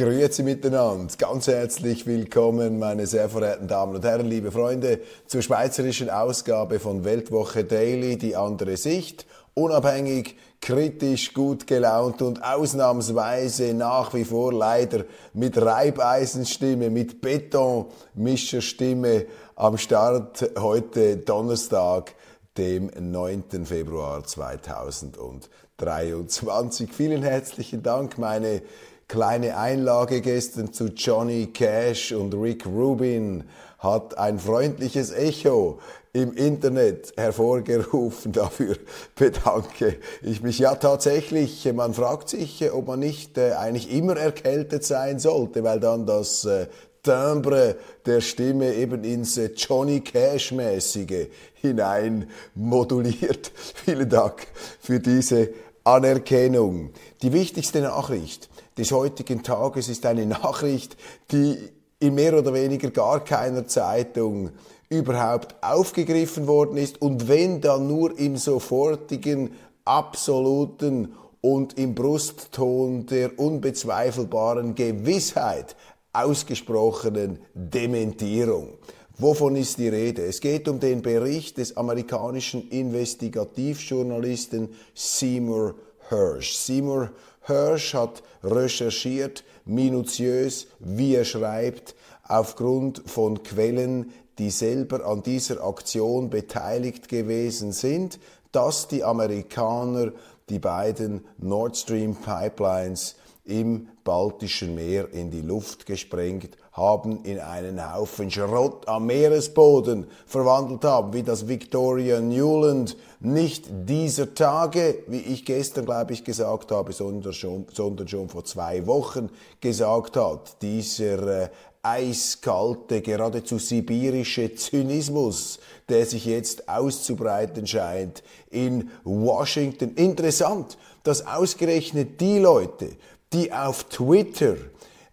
Grüezi miteinander, ganz herzlich willkommen, meine sehr verehrten Damen und Herren, liebe Freunde, zur schweizerischen Ausgabe von Weltwoche Daily, die andere Sicht, unabhängig, kritisch, gut gelaunt und ausnahmsweise nach wie vor leider mit Reibeisenstimme, mit Betonmischerstimme am Start heute Donnerstag, dem 9. Februar 2023. Vielen herzlichen Dank, meine kleine Einlage gestern zu Johnny Cash und Rick Rubin hat ein freundliches Echo im Internet hervorgerufen. Dafür bedanke ich mich. Ja, tatsächlich, man fragt sich, ob man nicht äh, eigentlich immer erkältet sein sollte, weil dann das äh, Timbre der Stimme eben ins äh, Johnny Cash-mäßige hinein moduliert. Vielen Dank für diese Anerkennung. Die wichtigste Nachricht des heutigen Tages ist eine Nachricht, die in mehr oder weniger gar keiner Zeitung überhaupt aufgegriffen worden ist und wenn dann nur im sofortigen, absoluten und im Brustton der unbezweifelbaren Gewissheit ausgesprochenen Dementierung. Wovon ist die Rede? Es geht um den Bericht des amerikanischen Investigativjournalisten Seymour Hersh. Seymour Hirsch hat recherchiert, minutiös, wie er schreibt, aufgrund von Quellen, die selber an dieser Aktion beteiligt gewesen sind, dass die Amerikaner die beiden Nord Stream Pipelines im Baltischen Meer in die Luft gesprengt haben, in einen Haufen Schrott am Meeresboden verwandelt haben, wie das Victoria Newland nicht dieser Tage, wie ich gestern, glaube ich, gesagt habe, sondern schon, sondern schon vor zwei Wochen gesagt hat. Dieser äh, eiskalte, geradezu sibirische Zynismus, der sich jetzt auszubreiten scheint in Washington. Interessant, dass ausgerechnet die Leute, die auf Twitter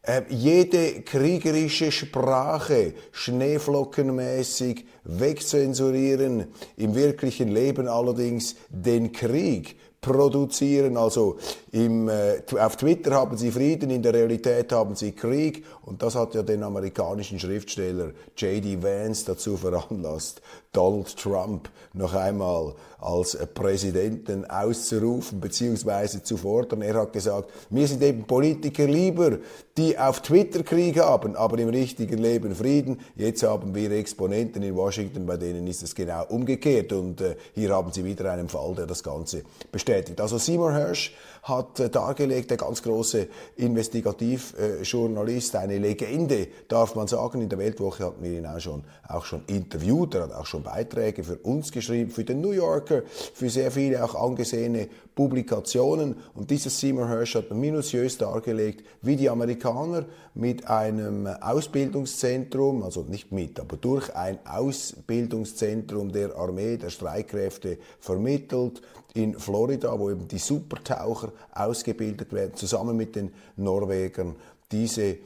äh, jede kriegerische Sprache schneeflockenmäßig wegzensurieren, im wirklichen Leben allerdings den Krieg produzieren. Also im, äh, auf Twitter haben sie Frieden, in der Realität haben sie Krieg. Und das hat ja den amerikanischen Schriftsteller J.D. Vance dazu veranlasst, Donald Trump noch einmal als Präsidenten auszurufen bzw. zu fordern. Er hat gesagt, mir sind eben Politiker lieber, die auf Twitter Krieg haben, aber im richtigen Leben Frieden. Jetzt haben wir Exponenten in Washington, bei denen ist es genau umgekehrt. Und äh, hier haben Sie wieder einen Fall, der das Ganze bestätigt. Also Seymour Hirsch hat äh, dargelegt, der ganz große Investigativjournalist, äh, eine Legende, darf man sagen. In der Weltwoche hatten wir ihn auch schon, auch schon interviewt, er hat auch schon Beiträge für uns geschrieben, für den New Yorker, für sehr viele auch angesehene Publikationen. Und dieses Seymour Hirsch hat minutiös dargelegt, wie die Amerikaner mit einem Ausbildungszentrum, also nicht mit, aber durch ein Ausbildungszentrum der Armee, der Streitkräfte vermittelt, in Florida, wo eben die Supertaucher ausgebildet werden, zusammen mit den Norwegern diese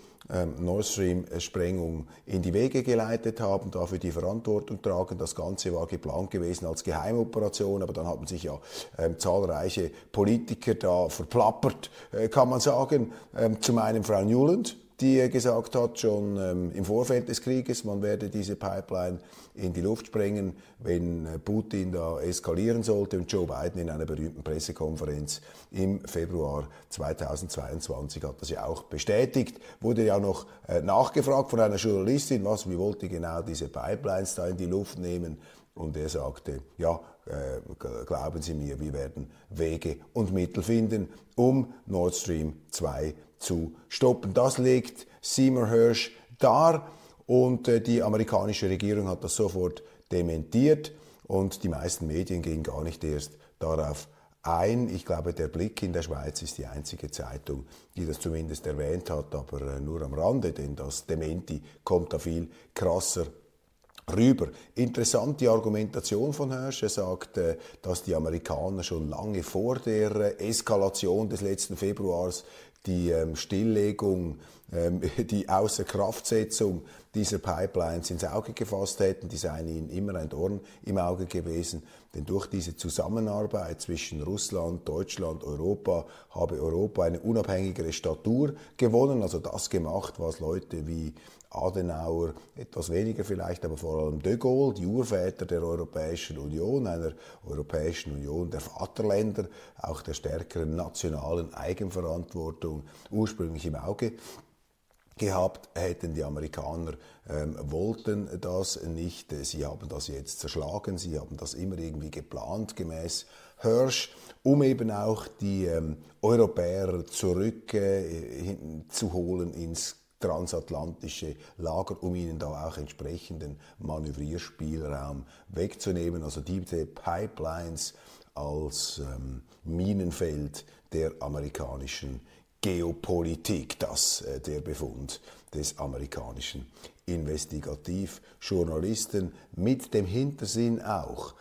Nord Stream-Sprengung in die Wege geleitet haben, dafür die Verantwortung tragen. Das Ganze war geplant gewesen als Geheimoperation, aber dann haben sich ja ähm, zahlreiche Politiker da verplappert, äh, kann man sagen. Ähm, zum einen Frau Newland, die gesagt hat, schon ähm, im Vorfeld des Krieges, man werde diese Pipeline in die Luft sprengen, wenn äh, Putin da eskalieren sollte. Und Joe Biden in einer berühmten Pressekonferenz im Februar 2022 hat das ja auch bestätigt. Wurde ja noch äh, nachgefragt von einer Journalistin, was, wie wollte genau diese Pipelines da in die Luft nehmen? Und er sagte, ja, äh, glauben Sie mir, wir werden Wege und Mittel finden, um Nord Stream 2 zu stoppen. Das legt Seymour Hirsch dar. Und äh, die amerikanische Regierung hat das sofort dementiert und die meisten Medien gehen gar nicht erst darauf ein. Ich glaube, der Blick in der Schweiz ist die einzige Zeitung, die das zumindest erwähnt hat, aber äh, nur am Rande, denn das Dementi kommt da viel krasser rüber. Interessant die Argumentation von Hirsch. Er sagt, äh, dass die Amerikaner schon lange vor der äh, Eskalation des letzten Februars die ähm, Stilllegung, ähm, die Außerkraftsetzung dieser Pipelines ins Auge gefasst hätten. Die seien ihnen immer ein Dorn im Auge gewesen. Denn durch diese Zusammenarbeit zwischen Russland, Deutschland, Europa habe Europa eine unabhängigere Statur gewonnen, also das gemacht, was Leute wie Adenauer, etwas weniger vielleicht, aber vor allem de Gaulle, die Urväter der Europäischen Union, einer Europäischen Union der Vaterländer, auch der stärkeren nationalen Eigenverantwortung ursprünglich im Auge gehabt hätten. Die Amerikaner ähm, wollten das nicht. Sie haben das jetzt zerschlagen. Sie haben das immer irgendwie geplant, gemäß Hirsch, um eben auch die ähm, Europäer zurückzuholen äh, ins transatlantische Lager, um ihnen da auch entsprechenden Manövrierspielraum wegzunehmen. Also diese Pipelines als ähm, Minenfeld der amerikanischen Geopolitik, das äh, der Befund des amerikanischen Investigativjournalisten mit dem Hintersinn auch,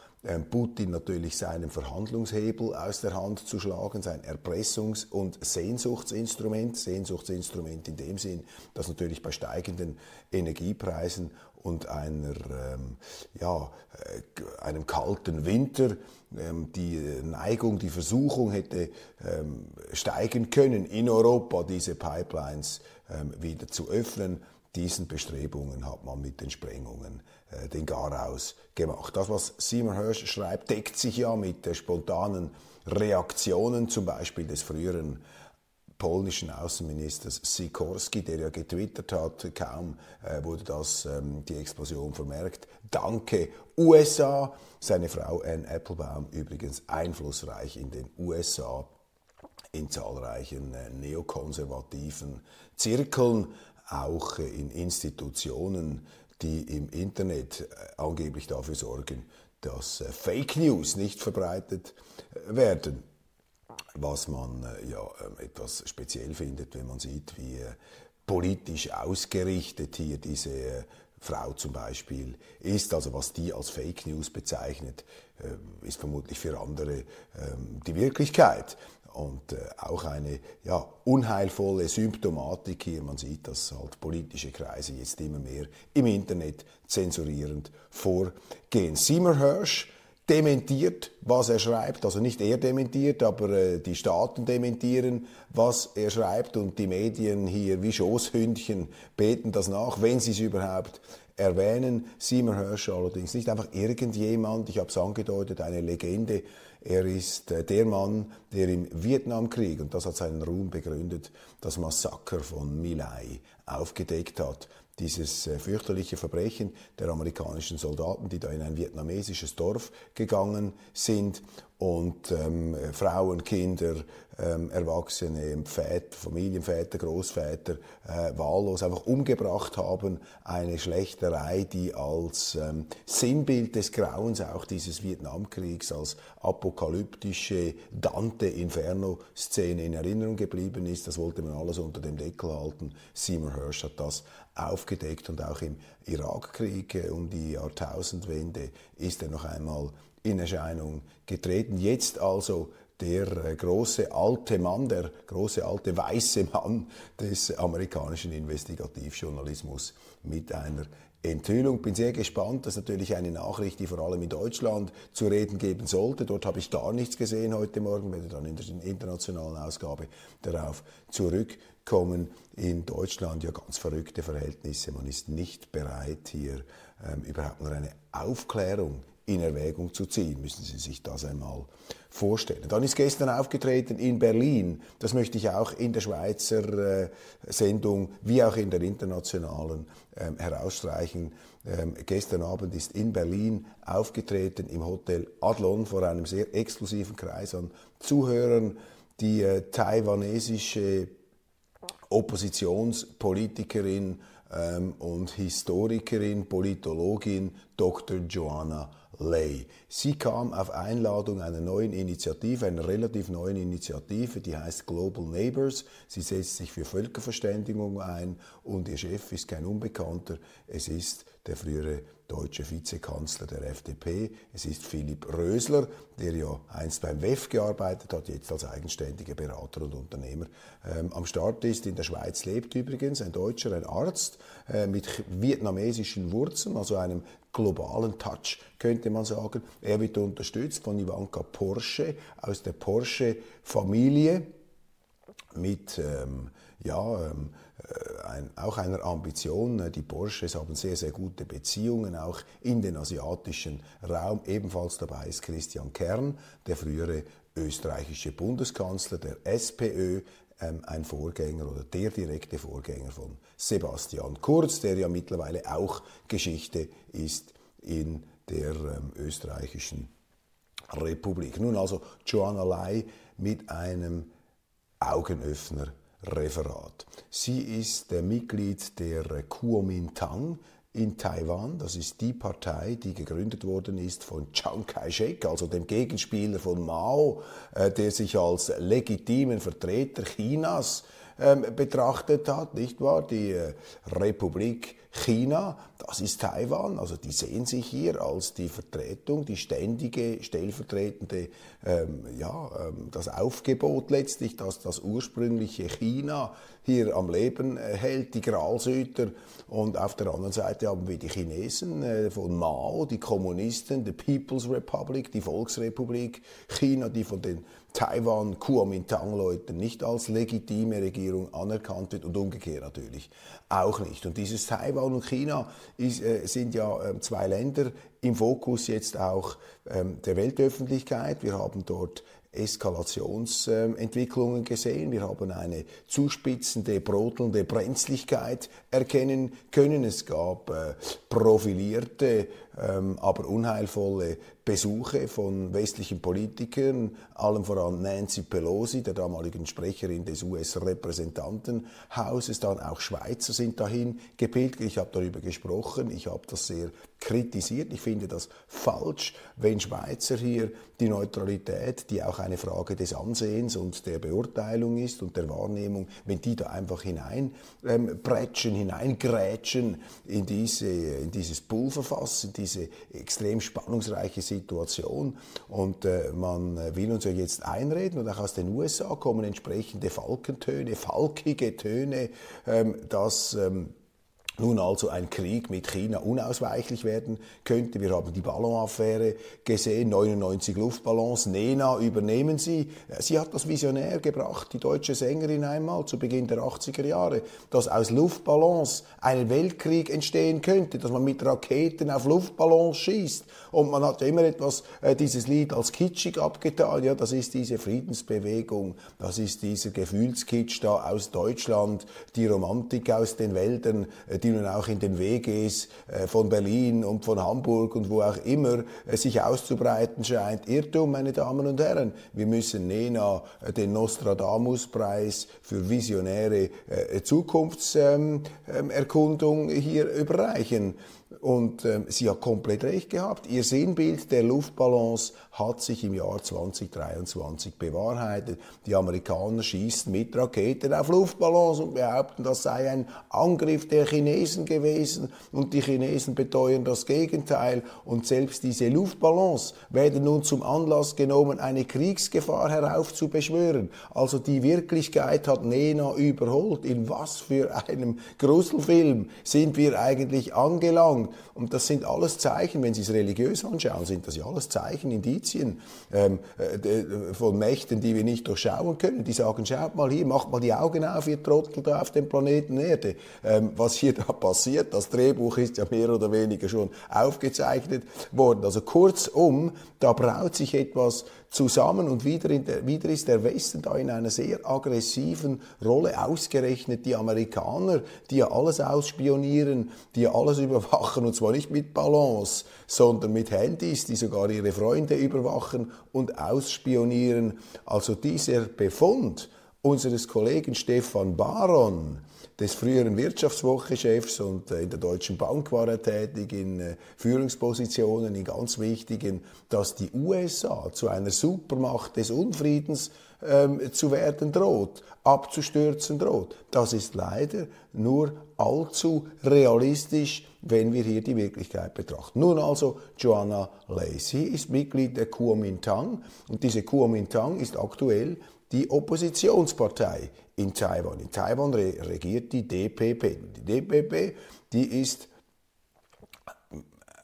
Putin natürlich seinen Verhandlungshebel aus der Hand zu schlagen, sein Erpressungs- und Sehnsuchtsinstrument, Sehnsuchtsinstrument in dem Sinn, dass natürlich bei steigenden Energiepreisen und einer, ähm, ja, äh, einem kalten Winter ähm, die Neigung, die Versuchung hätte ähm, steigen können, in Europa diese Pipelines ähm, wieder zu öffnen. Diesen Bestrebungen hat man mit den Sprengungen den Garaus gemacht. Das, was Seymour Hirsch schreibt, deckt sich ja mit der spontanen Reaktionen, zum Beispiel des früheren polnischen Außenministers Sikorski, der ja getwittert hat, kaum äh, wurde das, ähm, die Explosion vermerkt. Danke USA. Seine Frau Anne Applebaum übrigens einflussreich in den USA in zahlreichen äh, neokonservativen Zirkeln, auch äh, in Institutionen, die im Internet äh, angeblich dafür sorgen, dass äh, Fake News nicht verbreitet äh, werden was man ja ähm, etwas speziell findet, wenn man sieht, wie politisch ausgerichtet hier diese Frau zum Beispiel ist, also was die als Fake News bezeichnet, ist vermutlich für andere ähm, die Wirklichkeit. Und auch eine ja, unheilvolle Symptomatik hier. Man sieht, dass halt politische Kreise jetzt immer mehr im Internet zensurierend vorgehen. Seymour Hirsch, dementiert, was er schreibt. Also nicht er dementiert, aber äh, die Staaten dementieren, was er schreibt. Und die Medien hier wie Schoßhündchen beten das nach, wenn sie es überhaupt erwähnen. Seymour Hirsch allerdings nicht einfach irgendjemand, ich habe es angedeutet, eine Legende. Er ist äh, der Mann, der im Vietnamkrieg, und das hat seinen Ruhm begründet, das Massaker von Milai aufgedeckt hat dieses äh, fürchterliche Verbrechen der amerikanischen Soldaten, die da in ein vietnamesisches Dorf gegangen sind und ähm, Frauen, Kinder, ähm, Erwachsene, Väter, Familienväter, Großväter äh, wahllos einfach umgebracht haben. Eine Schlechterei, die als ähm, Sinnbild des Grauens auch dieses Vietnamkriegs, als apokalyptische Dante-Inferno-Szene in Erinnerung geblieben ist. Das wollte man alles unter dem Deckel halten. Seymour Hirsch hat das aufgedeckt und auch im Irakkrieg äh, um die Jahrtausendwende ist er noch einmal in Erscheinung getreten. Jetzt also der äh, große alte Mann, der große alte weiße Mann des amerikanischen Investigativjournalismus mit einer Enthüllung. Bin sehr gespannt. Das ist natürlich eine Nachricht, die vor allem in Deutschland zu reden geben sollte. Dort habe ich gar nichts gesehen heute Morgen, werde dann in der internationalen Ausgabe darauf zurückkommen. In Deutschland ja ganz verrückte Verhältnisse. Man ist nicht bereit, hier ähm, überhaupt nur eine Aufklärung in Erwägung zu ziehen. Müssen Sie sich das einmal vorstellen. Dann ist gestern aufgetreten in Berlin, das möchte ich auch in der Schweizer äh, Sendung wie auch in der internationalen ähm, herausstreichen. Ähm, gestern Abend ist in Berlin aufgetreten im Hotel Adlon vor einem sehr exklusiven Kreis an Zuhörern die äh, taiwanesische Oppositionspolitikerin ähm, und Historikerin, Politologin Dr. Joanna Lay. Sie kam auf Einladung einer neuen Initiative, einer relativ neuen Initiative, die heißt Global Neighbors. Sie setzt sich für Völkerverständigung ein und ihr Chef ist kein Unbekannter, es ist der frühere deutsche Vizekanzler der FDP. Es ist Philipp Rösler, der ja einst beim WEF gearbeitet hat, jetzt als eigenständiger Berater und Unternehmer ähm, am Start ist. In der Schweiz lebt übrigens ein Deutscher, ein Arzt äh, mit vietnamesischen Wurzeln, also einem globalen Touch, könnte man sagen. Er wird unterstützt von Ivanka Porsche aus der Porsche-Familie mit ähm, ja, ähm, äh, ein, auch einer Ambition. Die Porsches haben sehr, sehr gute Beziehungen, auch in den asiatischen Raum. Ebenfalls dabei ist Christian Kern, der frühere österreichische Bundeskanzler der SPÖ, ähm, ein Vorgänger oder der direkte Vorgänger von Sebastian Kurz, der ja mittlerweile auch Geschichte ist in der ähm, österreichischen Republik. Nun also Joanna Lai mit einem Augenöffner Referat. Sie ist Mitglied der Kuomintang in Taiwan. Das ist die Partei, die gegründet worden ist von Chiang Kai-shek, also dem Gegenspieler von Mao, äh, der sich als legitimen Vertreter Chinas ähm, betrachtet hat, nicht wahr? Die äh, Republik China, das ist Taiwan, also die sehen sich hier als die Vertretung, die ständige, stellvertretende, ähm, ja, ähm, das Aufgebot letztlich, dass das ursprüngliche China hier am Leben äh, hält, die Gralsüter. Und auf der anderen Seite haben wir die Chinesen äh, von Mao, die Kommunisten, die People's Republic, die Volksrepublik China, die von den Taiwan Kuomintang-Leuten nicht als legitime Regierung anerkannt wird und umgekehrt natürlich auch nicht. Und dieses Taiwan und China ist, äh, sind ja äh, zwei Länder im Fokus jetzt auch ähm, der Weltöffentlichkeit. Wir haben dort Eskalationsentwicklungen gesehen. Wir haben eine zuspitzende, brodelnde Brenzlichkeit erkennen können. Es gab äh, profilierte, ähm, aber unheilvolle Besuche von westlichen Politikern, allem voran Nancy Pelosi, der damaligen Sprecherin des US-Repräsentantenhauses, dann auch Schweizer sind dahin gepilgert. Ich habe darüber gesprochen, ich habe das sehr kritisiert. Ich finde das falsch, wenn Schweizer hier die Neutralität, die auch eine Frage des Ansehens und der Beurteilung ist und der Wahrnehmung, wenn die da einfach hineinprätschen, ähm, hineingrätschen in, diese, in dieses Pulverfass, in diese extrem spannungsreiche Situation. Und äh, man will uns ja jetzt einreden und auch aus den USA kommen entsprechende Falkentöne, falkige Töne, ähm, dass ähm, nun also ein Krieg mit China unausweichlich werden könnte. Wir haben die Ballonaffäre gesehen, 99 Luftballons, Nena übernehmen sie. Sie hat das visionär gebracht, die deutsche Sängerin einmal zu Beginn der 80er Jahre, dass aus Luftballons ein Weltkrieg entstehen könnte, dass man mit Raketen auf Luftballons schießt. Und man hat immer etwas, äh, dieses Lied als kitschig abgetan. Ja, das ist diese Friedensbewegung, das ist dieser Gefühlskitsch da aus Deutschland, die Romantik aus den Wäldern, äh, die die nun auch in den WGs äh, von Berlin und von Hamburg und wo auch immer äh, sich auszubreiten scheint. Irrtum, meine Damen und Herren. Wir müssen Nena äh, den Nostradamus-Preis für visionäre Zukunftserkundung hier überreichen. Und ähm, sie hat komplett recht gehabt. Ihr Sinnbild der Luftballons hat sich im Jahr 2023 bewahrheitet. Die Amerikaner schießen mit Raketen auf Luftballons und behaupten, das sei ein Angriff der Chinesen gewesen. Und die Chinesen beteuern das Gegenteil. Und selbst diese Luftballons werden nun zum Anlass genommen, eine Kriegsgefahr heraufzubeschwören. Also die Wirklichkeit hat Nena überholt. In was für einem Gruselfilm sind wir eigentlich angelangt? Und das sind alles Zeichen, wenn Sie es religiös anschauen, sind das ja alles Zeichen, Indizien ähm, äh, von Mächten, die wir nicht durchschauen können. Die sagen, schaut mal hier, macht mal die Augen auf, ihr Trottel da auf dem Planeten Erde. Ähm, was hier da passiert, das Drehbuch ist ja mehr oder weniger schon aufgezeichnet worden. Also kurzum, da braut sich etwas zusammen und wieder, der, wieder ist der Westen da in einer sehr aggressiven Rolle, ausgerechnet die Amerikaner, die ja alles ausspionieren, die ja alles überwachen und zwar nicht mit Ballons, sondern mit Handys, die sogar ihre Freunde überwachen und ausspionieren. Also dieser Befund unseres Kollegen Stefan Baron, des früheren Wirtschaftswochechefs und äh, in der Deutschen Bank war er tätig, in äh, Führungspositionen, in ganz wichtigen, dass die USA zu einer Supermacht des Unfriedens ähm, zu werden droht, abzustürzen droht. Das ist leider nur allzu realistisch, wenn wir hier die Wirklichkeit betrachten. Nun also Joanna Lacey ist Mitglied der Kuomintang und diese Kuomintang ist aktuell die Oppositionspartei in Taiwan. In Taiwan regiert die DPP. Die DPP, die ist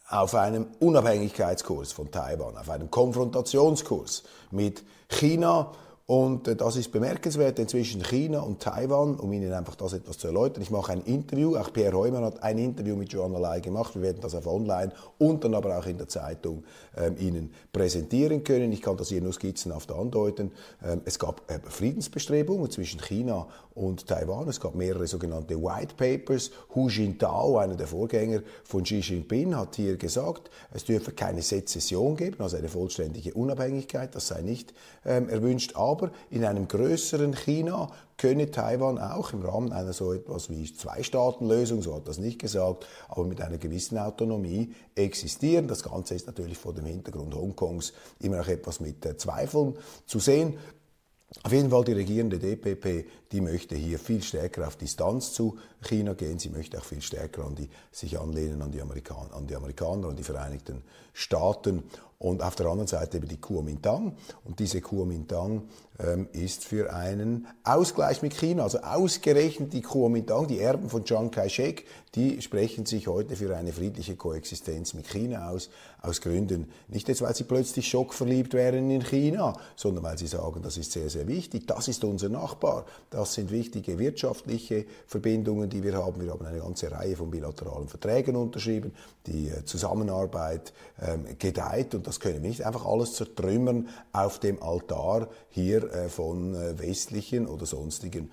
auf einem Unabhängigkeitskurs von Taiwan, auf einem Konfrontationskurs mit China, und äh, das ist bemerkenswert, denn zwischen China und Taiwan, um Ihnen einfach das etwas zu erläutern, ich mache ein Interview, auch Pierre Heumann hat ein Interview mit Joanna Lai gemacht, wir werden das auf online und dann aber auch in der Zeitung ähm, Ihnen präsentieren können. Ich kann das hier nur skizzenhaft andeuten. Ähm, es gab äh, Friedensbestrebungen zwischen China und Taiwan, es gab mehrere sogenannte White Papers. Hu Jintao, einer der Vorgänger von Xi Jinping, hat hier gesagt, es dürfe keine Sezession geben, also eine vollständige Unabhängigkeit, das sei nicht ähm, erwünscht. Aber in einem größeren China könne Taiwan auch im Rahmen einer so etwas wie Zwei-Staaten-Lösung, so hat das nicht gesagt, aber mit einer gewissen Autonomie existieren. Das Ganze ist natürlich vor dem Hintergrund Hongkongs immer noch etwas mit äh, Zweifeln zu sehen. Auf jeden Fall die regierende DPP, die möchte hier viel stärker auf Distanz zu China gehen. Sie möchte auch viel stärker an die, sich anlehnen an die, Amerikaner, an die Amerikaner, an die Vereinigten Staaten. Und auf der anderen Seite eben die Kuomintang. Und diese Kuomintang ist für einen Ausgleich mit China, also ausgerechnet die Kuomintang, die Erben von Chiang Kai-shek, die sprechen sich heute für eine friedliche Koexistenz mit China aus, aus Gründen, nicht jetzt, weil sie plötzlich schockverliebt wären in China, sondern weil sie sagen, das ist sehr, sehr wichtig, das ist unser Nachbar, das sind wichtige wirtschaftliche Verbindungen, die wir haben. Wir haben eine ganze Reihe von bilateralen Verträgen unterschrieben, die äh, Zusammenarbeit ähm, gedeiht. Und das können wir nicht einfach alles zertrümmern auf dem Altar hier von äh, westlichen oder sonstigen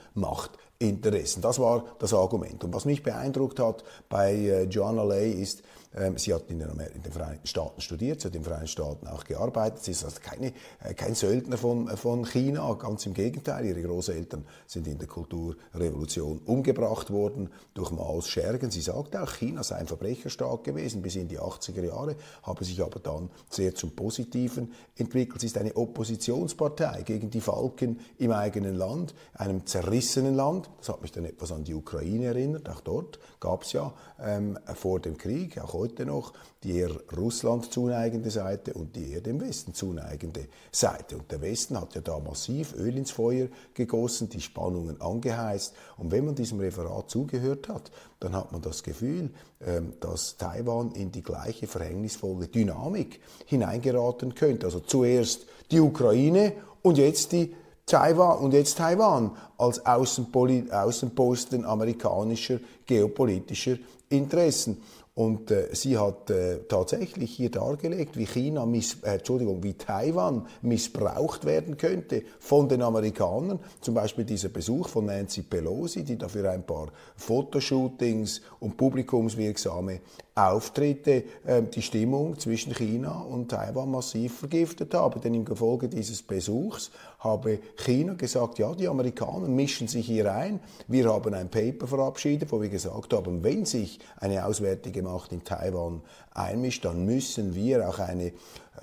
Machtinteressen. Das war das Argument. Und was mich beeindruckt hat bei äh, Joanna Lay ist, ähm, sie hat in den, in den, Vereinigten Staaten studiert, sie hat in den Vereinigten Staaten auch gearbeitet. Sie ist also keine, äh, kein Söldner von, von China, ganz im Gegenteil. Ihre Großeltern sind in der Kulturrevolution umgebracht worden durch Maos Schergen. Sie sagt auch, China sei ein Verbrecherstaat gewesen bis in die 80er Jahre, habe sich aber dann sehr zum Positiven entwickelt. Sie ist eine Oppositionspartei gegen die Falken im eigenen Land, einem zerrissenen Land. Das hat mich dann etwas an die Ukraine erinnert. Auch dort gab es ja ähm, vor dem Krieg, auch heute noch die eher Russland zuneigende Seite und die eher dem Westen zuneigende Seite. Und der Westen hat ja da massiv Öl ins Feuer gegossen, die Spannungen angeheizt. Und wenn man diesem Referat zugehört hat, dann hat man das Gefühl, ähm, dass Taiwan in die gleiche verhängnisvolle Dynamik hineingeraten könnte. Also zuerst die Ukraine und jetzt die Taiwan und jetzt Taiwan als Außenposten amerikanischer geopolitischer Interessen. Und äh, sie hat äh, tatsächlich hier dargelegt, wie China, miss, äh, Entschuldigung, wie Taiwan missbraucht werden könnte von den Amerikanern. Zum Beispiel dieser Besuch von Nancy Pelosi, die dafür ein paar Fotoshootings und publikumswirksame Auftritte äh, die Stimmung zwischen China und Taiwan massiv vergiftet habe. Denn im Gefolge dieses Besuchs habe China gesagt, ja, die Amerikaner mischen sich hier ein. Wir haben ein Paper verabschiedet, wo wir gesagt haben, wenn sich eine auswärtige Macht in Taiwan einmischt, dann müssen wir auch eine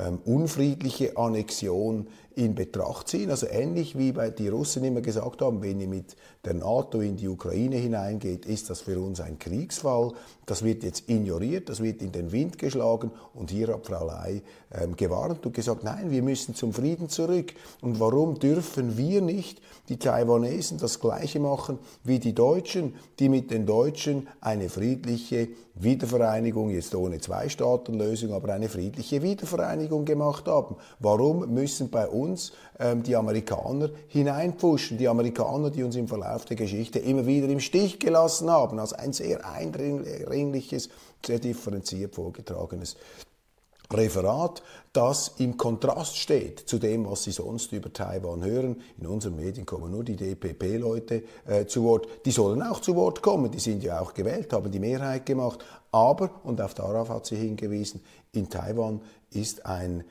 ähm, unfriedliche Annexion in Betracht ziehen. Also ähnlich wie bei die Russen immer gesagt haben, wenn ihr mit der NATO in die Ukraine hineingeht, ist das für uns ein Kriegsfall. Das wird jetzt ignoriert, das wird in den Wind geschlagen und hier hat Frau Ley ähm, gewarnt und gesagt, nein, wir müssen zum Frieden zurück. Und warum dürfen wir nicht die Taiwanesen das Gleiche machen wie die Deutschen, die mit den Deutschen eine friedliche Wiedervereinigung, jetzt ohne Zwei-Staaten-Lösung, aber eine friedliche Wiedervereinigung gemacht haben. Warum müssen bei uns ähm, die Amerikaner hineinpfuschen? Die Amerikaner, die uns im Verlauf der Geschichte immer wieder im Stich gelassen haben, als ein sehr eindringliches, sehr differenziert vorgetragenes Referat, das im Kontrast steht zu dem, was Sie sonst über Taiwan hören. In unseren Medien kommen nur die DPP-Leute äh, zu Wort. Die sollen auch zu Wort kommen, die sind ja auch gewählt, haben die Mehrheit gemacht. Aber, und auf darauf hat sie hingewiesen, in Taiwan ist ein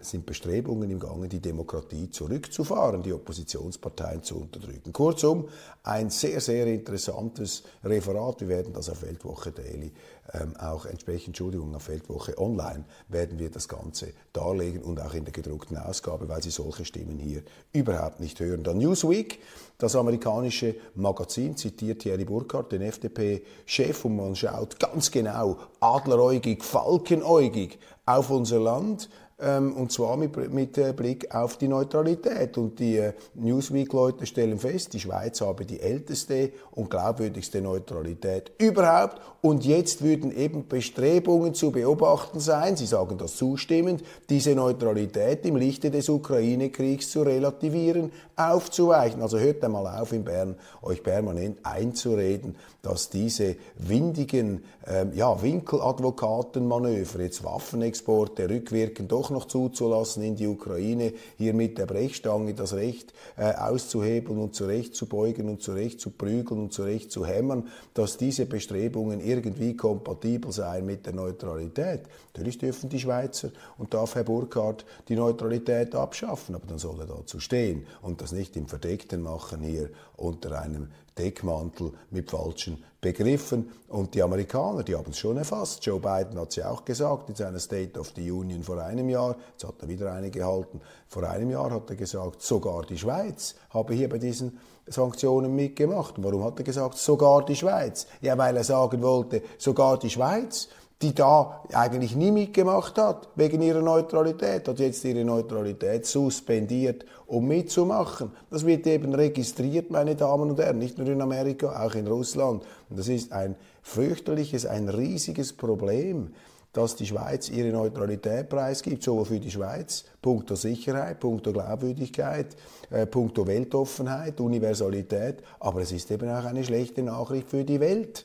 sind Bestrebungen im Gange, die Demokratie zurückzufahren, die Oppositionsparteien zu unterdrücken. Kurzum, ein sehr, sehr interessantes Referat. Wir werden das auf Weltwoche Daily ähm, auch entsprechend, Entschuldigung, auf Weltwoche Online werden wir das Ganze darlegen und auch in der gedruckten Ausgabe, weil Sie solche Stimmen hier überhaupt nicht hören. Dann Newsweek, das amerikanische Magazin, zitiert Thierry Burkhardt, den FDP-Chef, und man schaut ganz genau, adleräugig, falkenäugig auf unser Land ähm, und zwar mit, mit äh, Blick auf die Neutralität. Und die äh, Newsweek-Leute stellen fest, die Schweiz habe die älteste und glaubwürdigste Neutralität überhaupt. Und jetzt würden eben Bestrebungen zu beobachten sein, Sie sagen das zustimmend, diese Neutralität im Lichte des Ukraine-Kriegs zu relativieren, aufzuweichen. Also hört einmal auf in Bern, euch permanent einzureden, dass diese windigen ähm, ja, Winkeladvokatenmanöver, jetzt Waffenexporte rückwirkend doch noch zuzulassen in die Ukraine, hier mit der Brechstange das Recht äh, auszuhebeln und zurechtzubeugen und zurechtzuprügeln und zurechtzuhämmern, dass diese Bestrebungen irgendwie kompatibel seien mit der Neutralität. Natürlich dürfen die Schweizer und darf Herr Burkhardt die Neutralität abschaffen, aber dann soll er dazu stehen und das nicht im Verdeckten machen hier unter einem Deckmantel mit falschen Begriffen. Und die Amerikaner, die haben es schon erfasst. Joe Biden hat es ja auch gesagt in seiner State of the Union vor einem Jahr. Jetzt hat er wieder eine gehalten. Vor einem Jahr hat er gesagt, sogar die Schweiz habe hier bei diesen Sanktionen mitgemacht. Warum hat er gesagt, sogar die Schweiz? Ja, weil er sagen wollte, sogar die Schweiz die da eigentlich nie mitgemacht hat, wegen ihrer Neutralität, hat jetzt ihre Neutralität suspendiert, um mitzumachen. Das wird eben registriert, meine Damen und Herren, nicht nur in Amerika, auch in Russland. Und das ist ein fürchterliches, ein riesiges Problem, dass die Schweiz ihre Neutralität preisgibt, sowohl für die Schweiz, punkto Sicherheit, punkto Glaubwürdigkeit, äh, punkto Weltoffenheit, Universalität, aber es ist eben auch eine schlechte Nachricht für die Welt.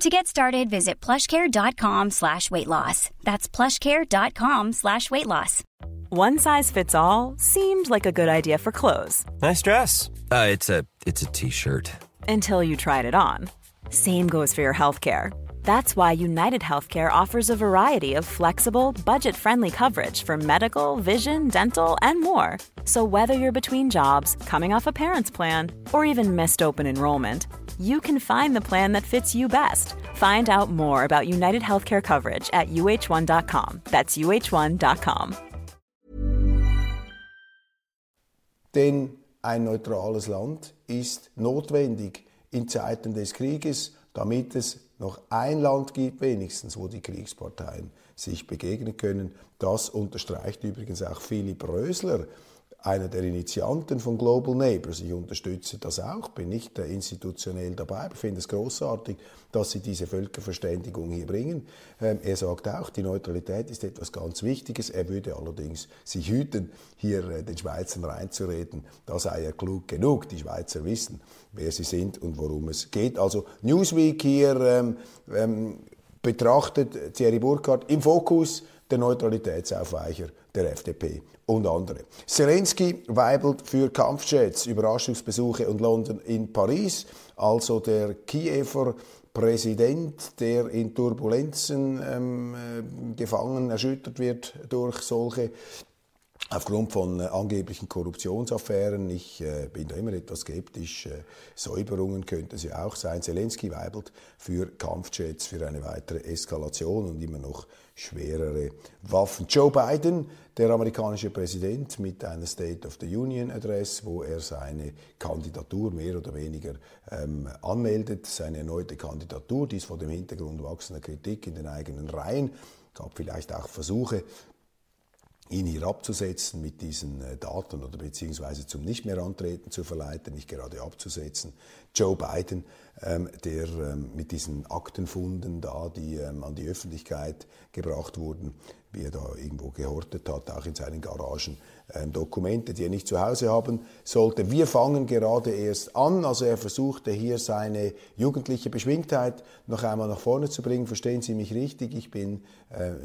To get started, visit plushcare.com slash weight loss. That's plushcare.com slash weight loss. One size fits all seemed like a good idea for clothes. Nice dress. Uh, it's a it's a t-shirt. Until you tried it on. Same goes for your health care. That's why United Healthcare offers a variety of flexible, budget-friendly coverage for medical, vision, dental, and more. So whether you're between jobs, coming off a parent's plan, or even missed open enrollment, you can find the plan that fits you best. Find out more about United Healthcare coverage at uh1.com. That's uh1.com. Denn ein neutrales Land ist notwendig in Zeiten des Krieges, damit es noch ein Land gibt, wenigstens, wo die Kriegsparteien sich begegnen können. Das unterstreicht übrigens auch Philipp Rösler einer der Initianten von Global Neighbors. Ich unterstütze das auch, bin nicht institutionell dabei, aber finde es großartig, dass sie diese Völkerverständigung hier bringen. Ähm, er sagt auch, die Neutralität ist etwas ganz Wichtiges. Er würde allerdings sich hüten, hier äh, den Schweizern reinzureden. Da sei er klug genug. Die Schweizer wissen, wer sie sind und worum es geht. Also Newsweek hier ähm, ähm, betrachtet Thierry Burkhardt im Fokus der Neutralitätsaufweicher der FDP und andere. Zelensky weibelt für Kampfjets, Überraschungsbesuche und London in Paris. Also der Kiewer Präsident, der in Turbulenzen ähm, äh, gefangen, erschüttert wird durch solche aufgrund von äh, angeblichen Korruptionsaffären. Ich äh, bin da immer etwas skeptisch. Äh, Säuberungen könnte es ja auch sein. Zelensky weibelt für Kampfjets, für eine weitere Eskalation und immer noch schwerere Waffen. Joe Biden, der amerikanische Präsident, mit einer State of the Union Address, wo er seine Kandidatur mehr oder weniger ähm, anmeldet, seine erneute Kandidatur, dies vor dem Hintergrund wachsender Kritik in den eigenen Reihen gab vielleicht auch Versuche, ihn hier abzusetzen mit diesen äh, Daten oder beziehungsweise zum nicht mehr antreten zu verleiten, nicht gerade abzusetzen. Joe Biden, ähm, der ähm, mit diesen Aktenfunden da, die ähm, an die Öffentlichkeit gebracht wurden, wie er da irgendwo gehortet hat, auch in seinen Garagen, ähm, Dokumente, die er nicht zu Hause haben sollte. Wir fangen gerade erst an. Also er versuchte hier seine jugendliche Beschwingtheit noch einmal nach vorne zu bringen. Verstehen Sie mich richtig, ich bin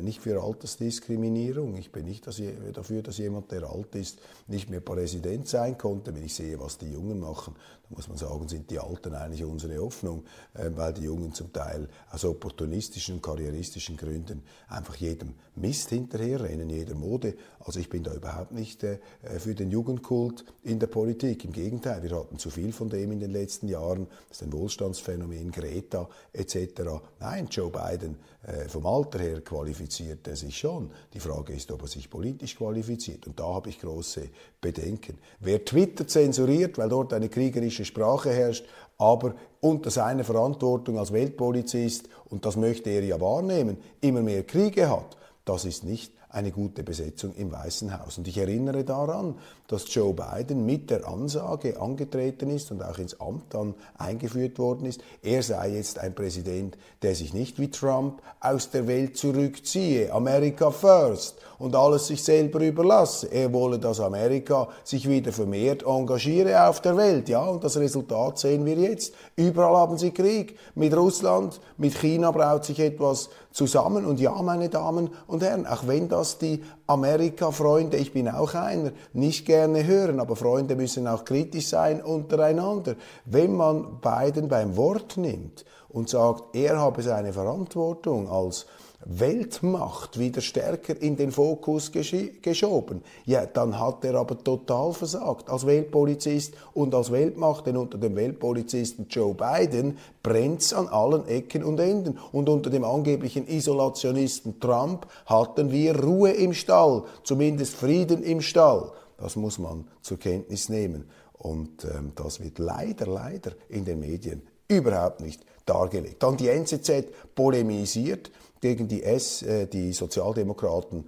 nicht für Altersdiskriminierung. Ich bin nicht dafür, dass jemand, der alt ist, nicht mehr Präsident sein konnte. Wenn ich sehe, was die Jungen machen, dann muss man sagen, sind die Alten eigentlich unsere Hoffnung, äh, weil die Jungen zum Teil aus opportunistischen, karrieristischen Gründen einfach jedem Mist hinterherrennen, jeder Mode. Also ich bin da überhaupt nicht äh, für den Jugendkult in der Politik. Im Gegenteil, wir hatten zu viel von dem in den letzten Jahren. Das ist ein Wohlstandsphänomen, Greta etc. Nein, Joe Biden äh, vom Alter her qualifiziert er sich schon. Die Frage ist, ob er sich politisch qualifiziert. Und da habe ich große Bedenken. Wer Twitter zensuriert, weil dort eine kriegerische Sprache herrscht, aber unter seiner Verantwortung als Weltpolizist, und das möchte er ja wahrnehmen, immer mehr Kriege hat, das ist nicht eine gute Besetzung im Weißen Haus. Und ich erinnere daran, dass Joe Biden mit der Ansage angetreten ist und auch ins Amt dann eingeführt worden ist, er sei jetzt ein Präsident, der sich nicht wie Trump aus der Welt zurückziehe, America first und alles sich selber überlasse. Er wolle, dass Amerika sich wieder vermehrt engagiere auf der Welt. Ja, und das Resultat sehen wir jetzt. Überall haben sie Krieg. Mit Russland, mit China braut sich etwas zusammen. Und ja, meine Damen und Herren, auch wenn das die Amerika-Freunde, ich bin auch einer, nicht gerne hören, aber Freunde müssen auch kritisch sein untereinander. Wenn man beiden beim Wort nimmt und sagt, er habe seine Verantwortung als Weltmacht wieder stärker in den Fokus geschoben. Ja, dann hat er aber total versagt als Weltpolizist und als Weltmacht, denn unter dem Weltpolizisten Joe Biden brennt's an allen Ecken und Enden. Und unter dem angeblichen Isolationisten Trump hatten wir Ruhe im Stall, zumindest Frieden im Stall. Das muss man zur Kenntnis nehmen. Und ähm, das wird leider, leider in den Medien überhaupt nicht dargelegt. Dann die NZZ polemisiert gegen die, S, äh, die Sozialdemokraten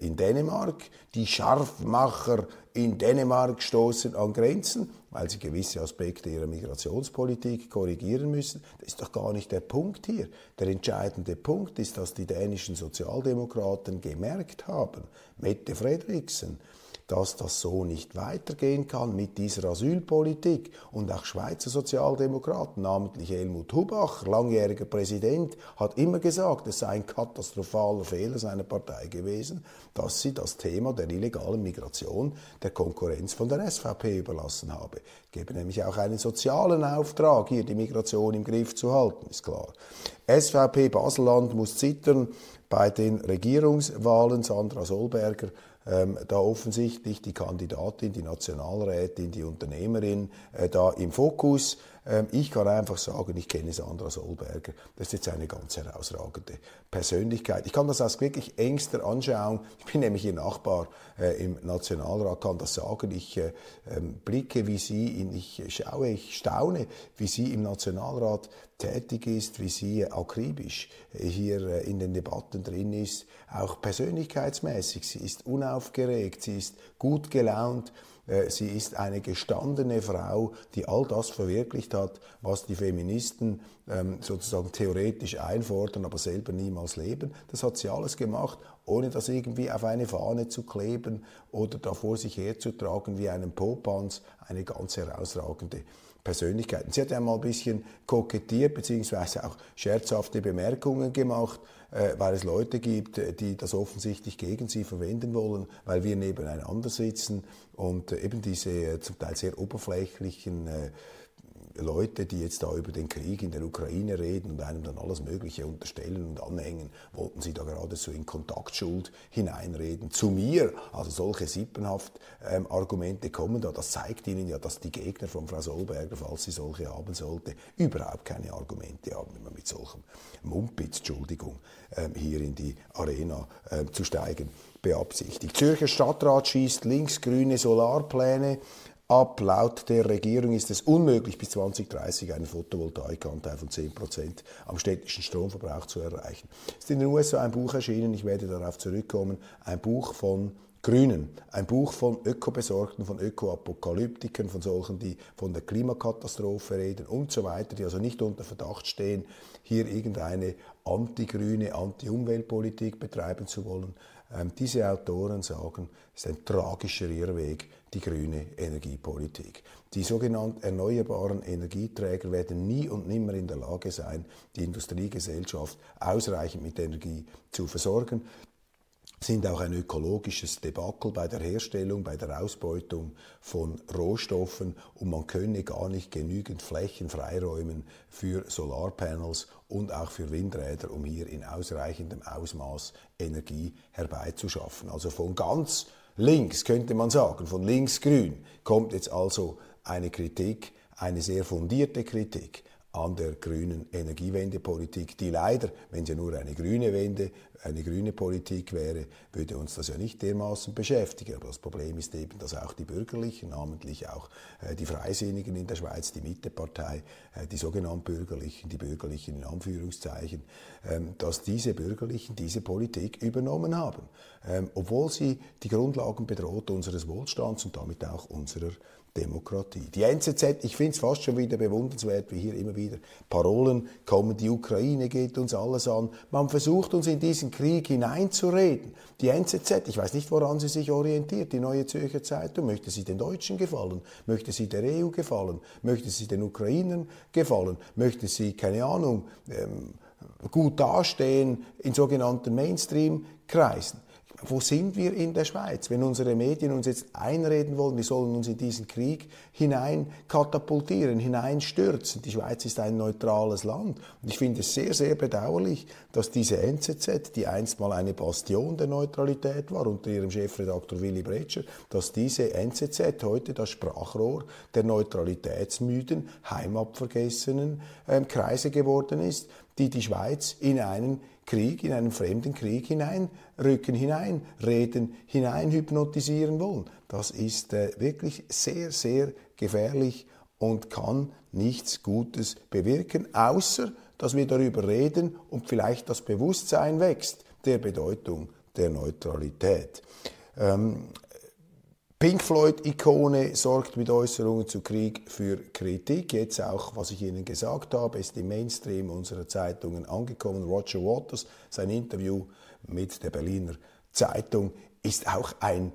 in Dänemark. Die Scharfmacher in Dänemark stoßen an Grenzen, weil sie gewisse Aspekte ihrer Migrationspolitik korrigieren müssen. Das ist doch gar nicht der Punkt hier. Der entscheidende Punkt ist, dass die dänischen Sozialdemokraten gemerkt haben, Mette Frederiksen, dass das so nicht weitergehen kann mit dieser Asylpolitik. Und auch Schweizer Sozialdemokraten, namentlich Helmut Hubacher, langjähriger Präsident, hat immer gesagt, es sei ein katastrophaler Fehler seiner Partei gewesen, dass sie das Thema der illegalen Migration der Konkurrenz von der SVP überlassen habe. Ich gebe nämlich auch einen sozialen Auftrag, hier die Migration im Griff zu halten, ist klar. SVP Baselland muss zittern bei den Regierungswahlen. Sandra Solberger ähm, da offensichtlich die Kandidatin, die Nationalrätin, die Unternehmerin äh, da im Fokus. Ähm, ich kann einfach sagen, ich kenne Sandra Solberger. Das ist jetzt eine ganz herausragende Persönlichkeit. Ich kann das aus wirklich engster anschauen. Ich bin nämlich ihr Nachbar äh, im Nationalrat, kann das sagen. Ich äh, ähm, blicke, wie sie, in, ich schaue, ich staune, wie sie im Nationalrat tätig ist, wie sie akribisch hier äh, in den Debatten drin ist, auch persönlichkeitsmäßig. Sie ist unaufgeregt, sie ist gut gelaunt. Äh, sie ist eine gestandene Frau, die all das verwirklicht hat, was die Feministen ähm, sozusagen theoretisch einfordern, aber selber niemals leben. Das hat sie alles gemacht, ohne das irgendwie auf eine Fahne zu kleben oder da vor sich herzutragen wie einen Popanz. Eine ganz herausragende Persönlichkeiten. Sie hat einmal ein bisschen kokettiert, beziehungsweise auch scherzhafte Bemerkungen gemacht, äh, weil es Leute gibt, äh, die das offensichtlich gegen sie verwenden wollen, weil wir nebeneinander sitzen und äh, eben diese zum Teil sehr oberflächlichen Leute, die jetzt da über den Krieg in der Ukraine reden und einem dann alles Mögliche unterstellen und anhängen, wollten sie da geradezu in Kontaktschuld hineinreden. Zu mir, also solche sippenhaft ähm, Argumente kommen da. Das zeigt Ihnen ja, dass die Gegner von Frau Solberger, falls sie solche haben sollte, überhaupt keine Argumente haben, man mit solchem Mumpitz, Entschuldigung, ähm, hier in die Arena ähm, zu steigen beabsichtigt. Zürcher Stadtrat schießt linksgrüne Solarpläne ab. Laut der Regierung ist es unmöglich, bis 2030 einen Photovoltaikanteil von 10% am städtischen Stromverbrauch zu erreichen. Es ist in den USA ein Buch erschienen, ich werde darauf zurückkommen, ein Buch von Grünen, ein Buch von Ökobesorgten, von Ökoapokalyptikern, von solchen, die von der Klimakatastrophe reden und so weiter, die also nicht unter Verdacht stehen, hier irgendeine antigrüne, anti-Umweltpolitik betreiben zu wollen. Ähm, diese Autoren sagen, es ist ein tragischer Irrweg, die grüne Energiepolitik. Die sogenannten erneuerbaren Energieträger werden nie und nimmer in der Lage sein, die Industriegesellschaft ausreichend mit Energie zu versorgen sind auch ein ökologisches Debakel bei der Herstellung, bei der Ausbeutung von Rohstoffen und man könne gar nicht genügend Flächen freiräumen für Solarpanels und auch für Windräder, um hier in ausreichendem Ausmaß Energie herbeizuschaffen. Also von ganz links könnte man sagen, von links-grün kommt jetzt also eine Kritik, eine sehr fundierte Kritik an der grünen Energiewendepolitik, die leider, wenn ja nur eine grüne Wende, eine grüne Politik wäre, würde uns das ja nicht dermaßen beschäftigen. Aber das Problem ist eben, dass auch die Bürgerlichen, namentlich auch äh, die Freisinnigen in der Schweiz, die Mittepartei, äh, die sogenannten Bürgerlichen, die Bürgerlichen in Anführungszeichen, ähm, dass diese Bürgerlichen diese Politik übernommen haben, ähm, obwohl sie die Grundlagen bedroht unseres Wohlstands und damit auch unserer Demokratie. Die NZZ, ich finde es fast schon wieder bewundernswert, wie hier immer wieder Parolen kommen, die Ukraine geht uns alles an. Man versucht uns in diesen Krieg hineinzureden. Die NZZ, ich weiß nicht, woran sie sich orientiert, die Neue Zürcher Zeitung, möchte sie den Deutschen gefallen, möchte sie der EU gefallen, möchte sie den Ukrainern gefallen, möchte sie, keine Ahnung, ähm, gut dastehen in sogenannten Mainstream-Kreisen wo sind wir in der Schweiz? Wenn unsere Medien uns jetzt einreden wollen, wir sollen uns in diesen Krieg hinein katapultieren, hineinstürzen. Die Schweiz ist ein neutrales Land. Und ich finde es sehr, sehr bedauerlich, dass diese NZZ, die einst mal eine Bastion der Neutralität war, unter ihrem Chefredakteur Willy Bretscher, dass diese NZZ heute das Sprachrohr der neutralitätsmüden, heimatvergessenen ähm, Kreise geworden ist, die die Schweiz in einen Krieg, in einen fremden Krieg hineinrücken, hineinreden, hinein hypnotisieren wollen. Das ist äh, wirklich sehr, sehr gefährlich und kann nichts Gutes bewirken, außer dass wir darüber reden und vielleicht das Bewusstsein wächst der Bedeutung der Neutralität. Ähm, Pink Floyd-Ikone sorgt mit Äußerungen zu Krieg für Kritik. Jetzt auch, was ich Ihnen gesagt habe, ist im Mainstream unserer Zeitungen angekommen. Roger Waters, sein Interview mit der Berliner Zeitung ist auch ein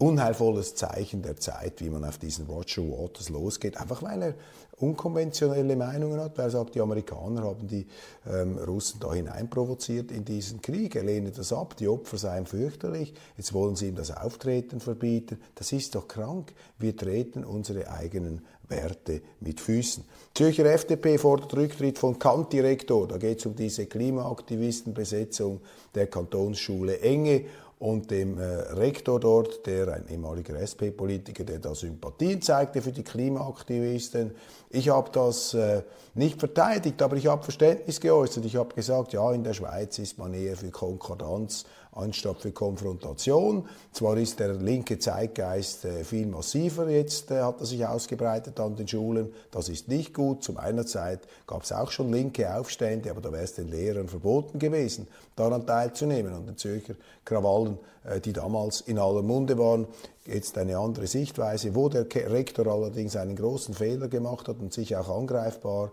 unheilvolles Zeichen der Zeit, wie man auf diesen Roger Waters losgeht, einfach weil er unkonventionelle Meinungen hat, weil er sagt, die Amerikaner haben die ähm, Russen da hineinprovoziert in diesen Krieg. Er lehnt das ab, die Opfer seien fürchterlich, jetzt wollen sie ihm das Auftreten verbieten. Das ist doch krank. Wir treten unsere eigenen Werte mit Füßen. Zürcher FDP fordert Rücktritt von Kantdirektor. Da geht es um diese Klimaaktivistenbesetzung der Kantonsschule Enge und dem äh, Rektor dort, der ein ehemaliger SP-Politiker, der da Sympathien zeigte für die Klimaaktivisten. Ich habe das äh, nicht verteidigt, aber ich habe Verständnis geäußert. Ich habe gesagt, ja, in der Schweiz ist man eher für Konkordanz anstatt für Konfrontation. Zwar ist der linke Zeitgeist äh, viel massiver jetzt, äh, hat er sich ausgebreitet an den Schulen. Das ist nicht gut. Zu meiner Zeit gab es auch schon linke Aufstände, aber da wäre es den Lehrern verboten gewesen, daran teilzunehmen, an den Zürcher Krawallen, äh, die damals in aller Munde waren. Jetzt eine andere Sichtweise, wo der Rektor allerdings einen großen Fehler gemacht hat und sich auch angreifbar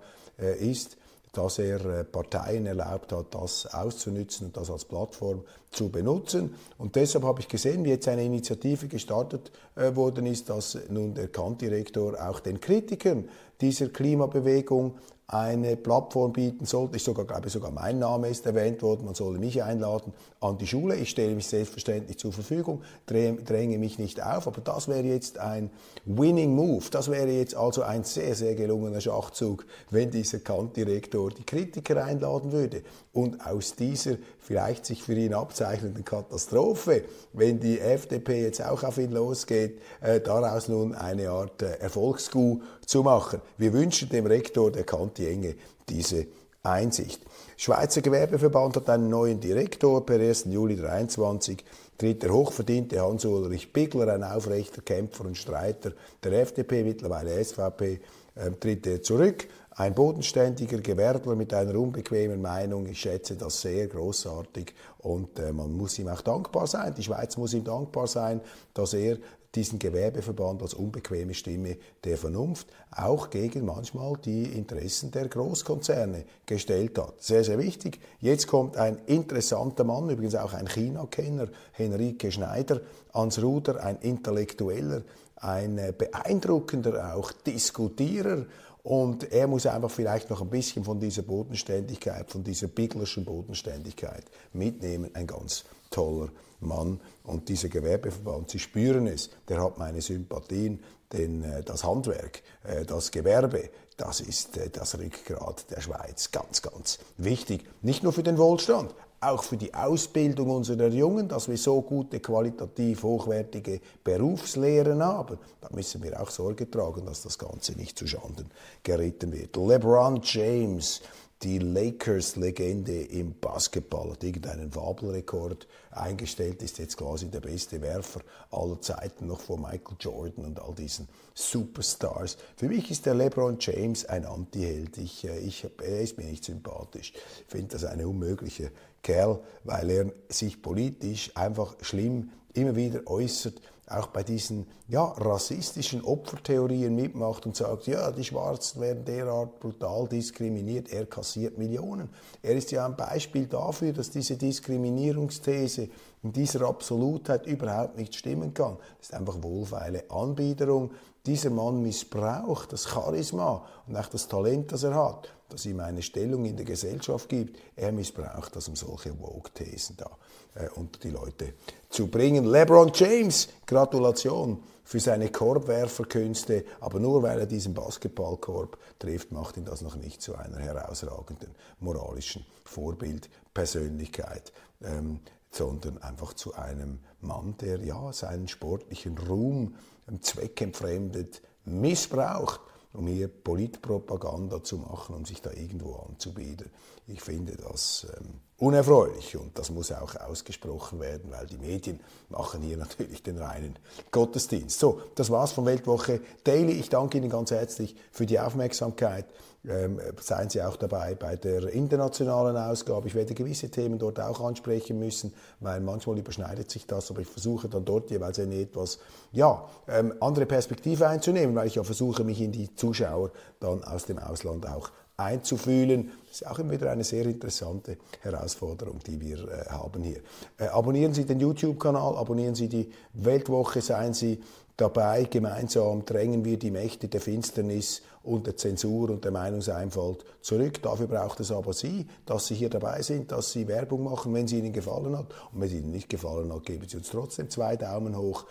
ist dass er äh, Parteien erlaubt hat, das auszunützen und das als Plattform zu benutzen. Und deshalb habe ich gesehen, wie jetzt eine Initiative gestartet äh, worden ist, dass nun der Kantdirektor auch den Kritikern dieser Klimabewegung eine Plattform bieten sollte. Ich sogar, glaube sogar mein Name ist erwähnt worden. Man solle mich einladen an die Schule. Ich stelle mich selbstverständlich zur Verfügung, dränge mich nicht auf. Aber das wäre jetzt ein Winning Move. Das wäre jetzt also ein sehr, sehr gelungener Schachzug, wenn dieser Kantdirektor die Kritiker einladen würde. Und aus dieser vielleicht sich für ihn abzeichnenden Katastrophe, wenn die FDP jetzt auch auf ihn losgeht, äh, daraus nun eine Art äh, Erfolgskuh zu machen. Wir wünschen dem Rektor der Kanti Enge diese Einsicht. Schweizer Gewerbeverband hat einen neuen Direktor. Per 1. Juli 2023 tritt der hochverdiente Hans-Ulrich Bigler, ein aufrechter Kämpfer und Streiter der FDP, mittlerweile SVP, äh, tritt er zurück ein bodenständiger Gewerbler mit einer unbequemen Meinung. Ich schätze das sehr großartig und äh, man muss ihm auch dankbar sein. Die Schweiz muss ihm dankbar sein, dass er diesen Gewerbeverband als unbequeme Stimme der Vernunft auch gegen manchmal die Interessen der Großkonzerne gestellt hat. Sehr, sehr wichtig. Jetzt kommt ein interessanter Mann, übrigens auch ein China-Kenner, Henrike Schneider, ans Ruder, ein Intellektueller, ein äh, beeindruckender auch Diskutierer und er muss einfach vielleicht noch ein bisschen von dieser Bodenständigkeit, von dieser biglerschen Bodenständigkeit mitnehmen. Ein ganz toller Mann. Und dieser Gewerbeverband, Sie spüren es, der hat meine Sympathien, denn äh, das Handwerk, äh, das Gewerbe, das ist äh, das Rückgrat der Schweiz. Ganz, ganz wichtig. Nicht nur für den Wohlstand, auch für die Ausbildung unserer Jungen, dass wir so gute, qualitativ hochwertige Berufslehren haben. Da müssen wir auch Sorge tragen, dass das Ganze nicht zu Schanden geritten wird. LeBron James, die Lakers-Legende im Basketball hat irgendeinen Fabelrekord eingestellt, ist jetzt quasi der beste Werfer aller Zeiten, noch vor Michael Jordan und all diesen Superstars. Für mich ist der LeBron James ein Antiheld. Ich, äh, ich, er ist mir nicht sympathisch. Ich finde das eine unmögliche Kerl, weil er sich politisch einfach schlimm immer wieder äußert auch bei diesen ja, rassistischen Opfertheorien mitmacht und sagt, ja, die Schwarzen werden derart brutal diskriminiert, er kassiert Millionen. Er ist ja ein Beispiel dafür, dass diese Diskriminierungsthese in dieser Absolutheit überhaupt nicht stimmen kann. Das ist einfach wohlfeile Anbiederung. Dieser Mann missbraucht das Charisma und auch das Talent, das er hat, das ihm eine Stellung in der Gesellschaft gibt. Er missbraucht das, um solche Vogue-Thesen da äh, unter die Leute zu bringen. LeBron James, Gratulation für seine Korbwerferkünste, aber nur weil er diesen Basketballkorb trifft, macht ihn das noch nicht zu einer herausragenden moralischen Vorbildpersönlichkeit, ähm, sondern einfach zu einem Mann, der ja seinen sportlichen Ruhm zweckentfremdet missbraucht um hier Politpropaganda zu machen, um sich da irgendwo anzubieten. Ich finde das ähm, unerfreulich und das muss auch ausgesprochen werden, weil die Medien machen hier natürlich den reinen Gottesdienst. So, das war's von Weltwoche Daily. Ich danke Ihnen ganz herzlich für die Aufmerksamkeit. Ähm, seien Sie auch dabei bei der internationalen Ausgabe. Ich werde gewisse Themen dort auch ansprechen müssen, weil manchmal überschneidet sich das, aber ich versuche dann dort jeweils eine etwas ja, ähm, andere Perspektive einzunehmen, weil ich ja versuche, mich in die Zuschauer dann aus dem Ausland auch einzufühlen. Das ist auch immer wieder eine sehr interessante Herausforderung, die wir äh, haben hier. Äh, abonnieren Sie den YouTube-Kanal, abonnieren Sie die Weltwoche, seien Sie dabei. Gemeinsam drängen wir die Mächte der Finsternis und der Zensur und der Meinungseinfalt zurück. Dafür braucht es aber Sie, dass Sie hier dabei sind, dass Sie Werbung machen, wenn sie Ihnen gefallen hat. Und wenn sie Ihnen nicht gefallen hat, geben Sie uns trotzdem zwei Daumen hoch.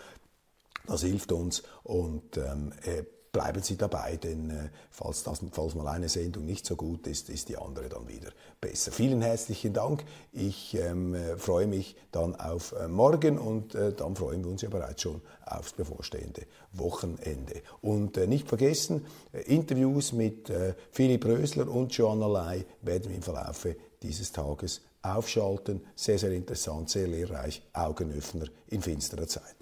Das hilft uns und ähm, äh, bleiben Sie dabei, denn äh, falls, das, falls mal eine Sendung nicht so gut ist, ist die andere dann wieder besser. Vielen herzlichen Dank. Ich ähm, äh, freue mich dann auf äh, morgen und äh, dann freuen wir uns ja bereits schon aufs bevorstehende Wochenende. Und äh, nicht vergessen, äh, Interviews mit Philipp Rösler und Joanna Lai werden wir im Verlauf dieses Tages aufschalten. Sehr, sehr interessant, sehr lehrreich, Augenöffner in finsterer Zeit.